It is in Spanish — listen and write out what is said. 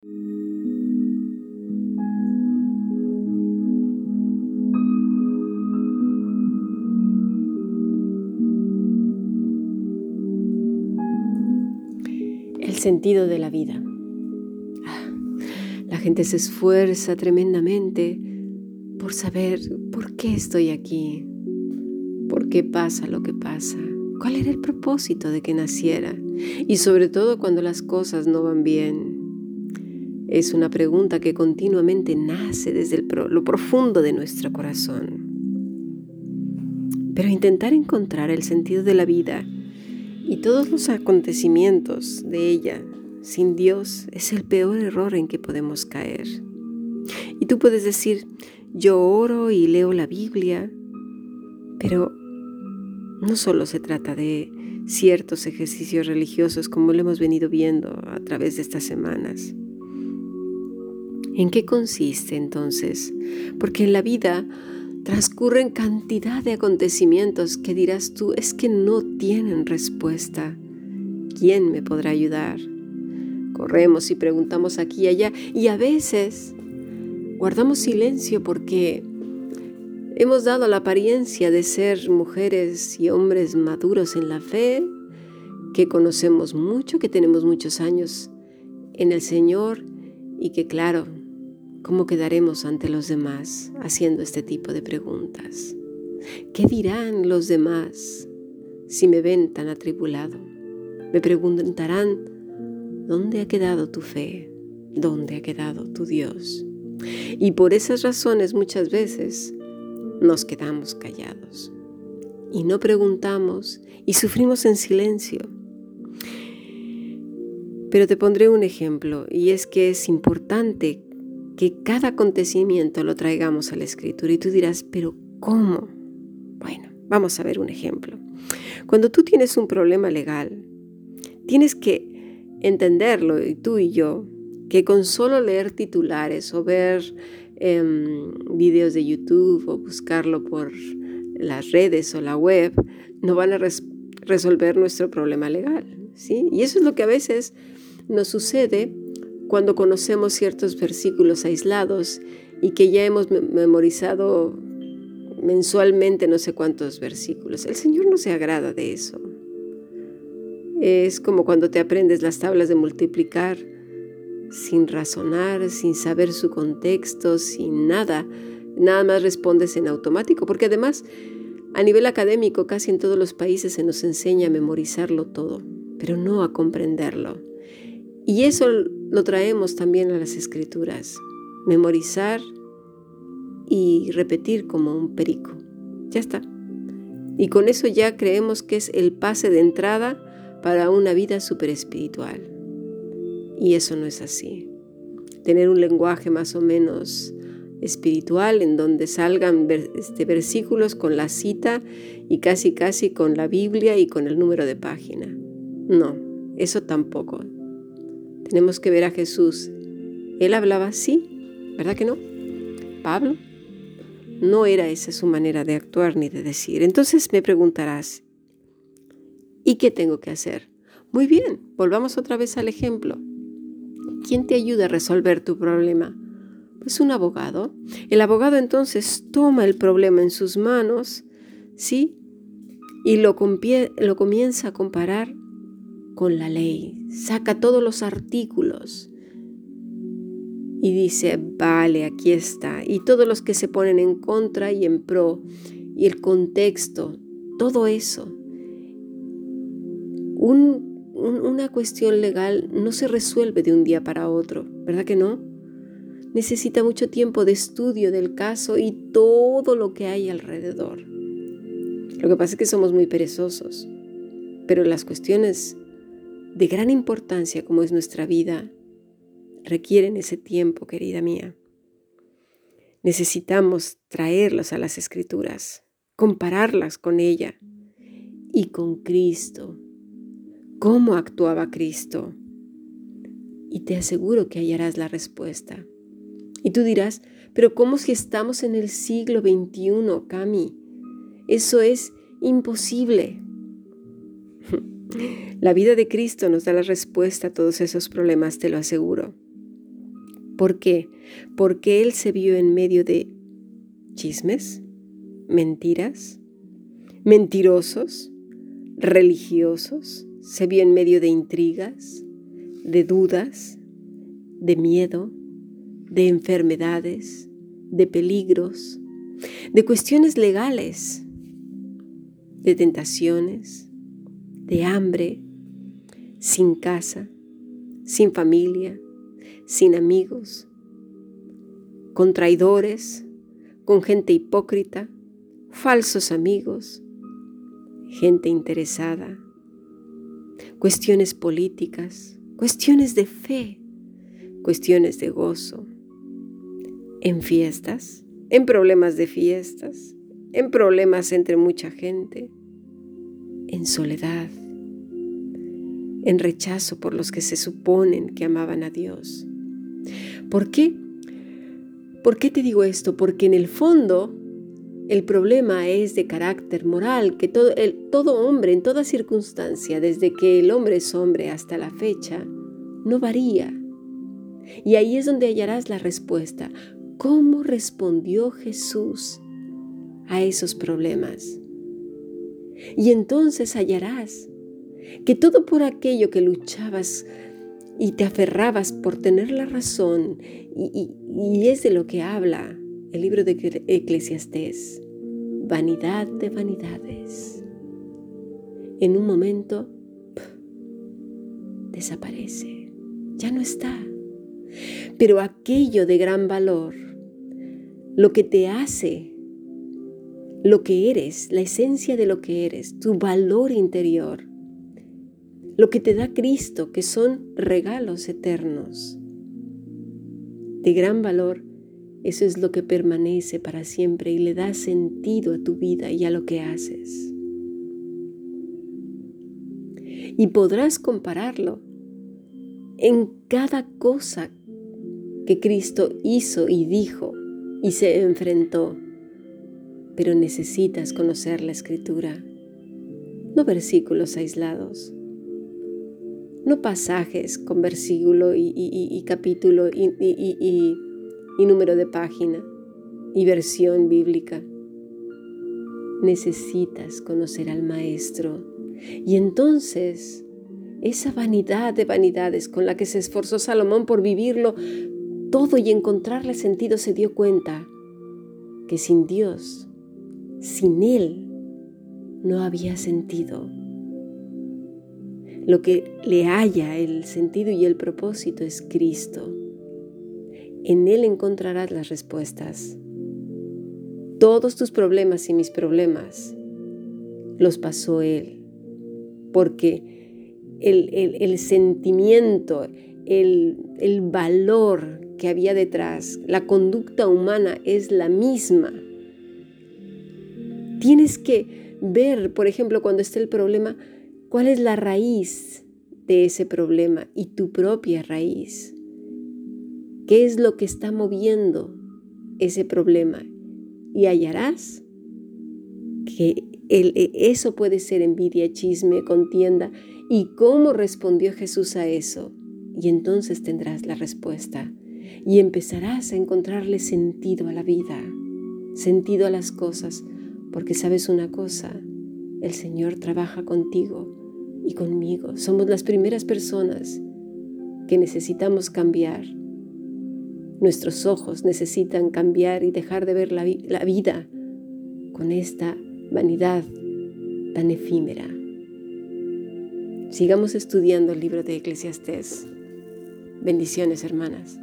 El sentido de la vida. La gente se esfuerza tremendamente por saber por qué estoy aquí, por qué pasa lo que pasa, cuál era el propósito de que naciera y sobre todo cuando las cosas no van bien. Es una pregunta que continuamente nace desde lo profundo de nuestro corazón. Pero intentar encontrar el sentido de la vida y todos los acontecimientos de ella sin Dios es el peor error en que podemos caer. Y tú puedes decir, yo oro y leo la Biblia, pero no solo se trata de ciertos ejercicios religiosos como lo hemos venido viendo a través de estas semanas. ¿En qué consiste entonces? Porque en la vida transcurren cantidad de acontecimientos que dirás tú es que no tienen respuesta. ¿Quién me podrá ayudar? Corremos y preguntamos aquí y allá y a veces guardamos silencio porque hemos dado la apariencia de ser mujeres y hombres maduros en la fe, que conocemos mucho, que tenemos muchos años en el Señor y que claro, ¿cómo quedaremos ante los demás haciendo este tipo de preguntas? ¿Qué dirán los demás si me ven tan atribulado? Me preguntarán, ¿dónde ha quedado tu fe? ¿Dónde ha quedado tu Dios? Y por esas razones muchas veces nos quedamos callados y no preguntamos y sufrimos en silencio. Pero te pondré un ejemplo y es que es importante que cada acontecimiento lo traigamos a la escritura y tú dirás, pero ¿cómo? Bueno, vamos a ver un ejemplo. Cuando tú tienes un problema legal, tienes que entenderlo, y tú y yo, que con solo leer titulares o ver em, videos de YouTube o buscarlo por las redes o la web, no van a resolver nuestro problema legal. ¿sí? Y eso es lo que a veces nos sucede cuando conocemos ciertos versículos aislados y que ya hemos memorizado mensualmente no sé cuántos versículos. El Señor no se agrada de eso. Es como cuando te aprendes las tablas de multiplicar sin razonar, sin saber su contexto, sin nada. Nada más respondes en automático, porque además a nivel académico casi en todos los países se nos enseña a memorizarlo todo, pero no a comprenderlo. Y eso lo traemos también a las escrituras, memorizar y repetir como un perico. Ya está. Y con eso ya creemos que es el pase de entrada para una vida super espiritual. Y eso no es así. Tener un lenguaje más o menos espiritual en donde salgan este, versículos con la cita y casi casi con la Biblia y con el número de página. No, eso tampoco. Tenemos que ver a Jesús. Él hablaba así, ¿verdad que no? Pablo. No era esa su manera de actuar ni de decir. Entonces me preguntarás, ¿y qué tengo que hacer? Muy bien, volvamos otra vez al ejemplo. ¿Quién te ayuda a resolver tu problema? Pues un abogado. El abogado entonces toma el problema en sus manos, ¿sí? Y lo, lo comienza a comparar con la ley. Saca todos los artículos y dice, vale, aquí está. Y todos los que se ponen en contra y en pro, y el contexto, todo eso. Un una cuestión legal no se resuelve de un día para otro, ¿verdad que no? Necesita mucho tiempo de estudio del caso y todo lo que hay alrededor. Lo que pasa es que somos muy perezosos, pero las cuestiones de gran importancia como es nuestra vida requieren ese tiempo, querida mía. Necesitamos traerlas a las escrituras, compararlas con ella y con Cristo cómo actuaba Cristo. Y te aseguro que hallarás la respuesta. Y tú dirás, pero ¿cómo si estamos en el siglo XXI, Cami? Eso es imposible. La vida de Cristo nos da la respuesta a todos esos problemas, te lo aseguro. ¿Por qué? Porque él se vio en medio de chismes, mentiras, mentirosos, religiosos, se vio en medio de intrigas, de dudas, de miedo, de enfermedades, de peligros, de cuestiones legales, de tentaciones, de hambre, sin casa, sin familia, sin amigos, con traidores, con gente hipócrita, falsos amigos, gente interesada, cuestiones políticas, cuestiones de fe, cuestiones de gozo, en fiestas, en problemas de fiestas, en problemas entre mucha gente, en soledad, en rechazo por los que se suponen que amaban a Dios. ¿Por qué? ¿Por qué te digo esto? Porque en el fondo el problema es de carácter moral, que todo, el, todo hombre en toda circunstancia, desde que el hombre es hombre hasta la fecha, no varía. Y ahí es donde hallarás la respuesta. ¿Cómo respondió Jesús a esos problemas? Y entonces hallarás que todo por aquello que luchabas y te aferrabas por tener la razón, y, es de lo que habla el libro de Eclesiastés, vanidad de vanidades. En un momento desaparece, ya no está. Pero aquello de gran valor, lo que te hace lo que eres, la esencia de lo que eres, tu valor interior, lo que te da Cristo, que son regalos eternos. De gran valor, eso es lo que permanece para siempre y le da sentido a tu vida y a lo que haces. Y podrás compararlo en cada cosa que Cristo hizo y dijo y se enfrentó. Pero necesitas conocer la escritura, no versículos aislados no pasajes con versículo y, capítulo y, número de página y versión bíblica. Necesitas conocer al Maestro y entonces esa vanidad de vanidades con la que se esforzó Salomón por vivirlo todo y encontrarle sentido se dio cuenta que sin Dios, sin Él, no había sentido. Lo que le halla el sentido y el propósito es Cristo. En Él encontrarás las respuestas. Todos tus problemas y mis problemas los pasó Él, porque el, sentimiento, el, el valor que había detrás, la conducta humana es la misma. Tienes que ver, por ejemplo, cuando esté el problema, ¿Cuál es la raíz de ese problema y tu propia raíz? ¿Qué es lo que está moviendo ese problema? Y hallarás que e, eso puede ser envidia, chisme, contienda. ¿Y cómo respondió Jesús a eso? Y entonces tendrás la respuesta y empezarás a encontrarle sentido a la vida, sentido a las cosas, porque sabes una cosa, el Señor trabaja contigo y conmigo. Somos las primeras personas que necesitamos cambiar. Nuestros ojos necesitan cambiar y dejar de ver la, vida con esta vanidad tan efímera. Sigamos estudiando el libro de Eclesiastés. Bendiciones, hermanas.